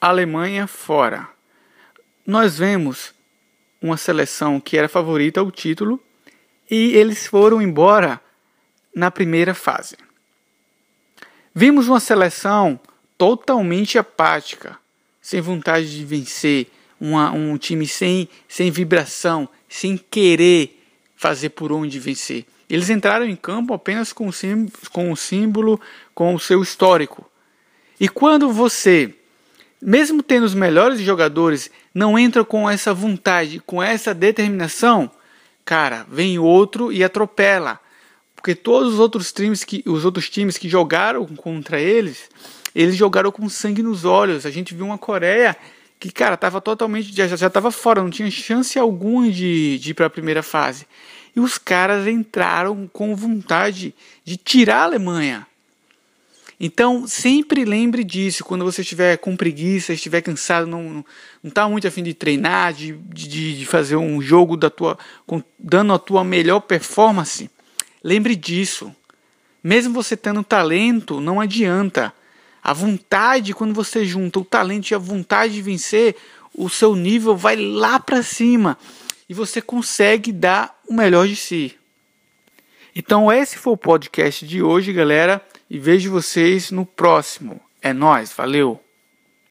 Alemanha fora. Nós vemos uma seleção que era favorita ao título e eles foram embora na primeira fase. Vimos uma seleção totalmente apática, sem vontade de vencer, uma, um time sem, sem vibração, sem querer fazer por onde vencer. Eles entraram em campo apenas com o com o, símbolo, com o seu histórico. E quando você, mesmo tendo os melhores jogadores, não entra com essa vontade, com essa determinação, cara, vem outro e atropela. Porque todos os outros times que, os outros times que jogaram contra eles, eles jogaram com sangue nos olhos. A gente viu uma Coreia que, cara, estava totalmente. já estava fora, não tinha chance alguma de, de ir para a primeira fase. E os caras entraram com vontade de tirar a Alemanha. Então, sempre lembre disso. Quando você estiver com preguiça, estiver cansado, não está muito afim de treinar, de, de, de, fazer um jogo da tua, com, dando a tua melhor performance, lembre disso. Mesmo você tendo talento, não adianta. A vontade, quando você junta o talento e a vontade de vencer, o seu nível vai lá para cima e você consegue dar o melhor de si. Então, esse foi o podcast de hoje, galera e vejo vocês no próximo. É nós, valeu.